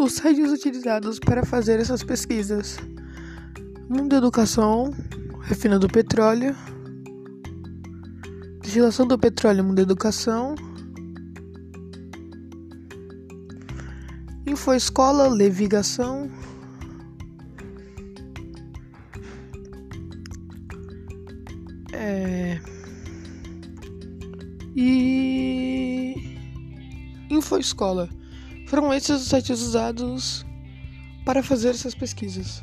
Os sites utilizados para fazer essas pesquisas: Mundo Educação, Refina do Petróleo, Destilação do Petróleo, Mundo Educação, Infoescola, Levigação. É... E Infoescola. Foram esses os sites usados para fazer essas pesquisas.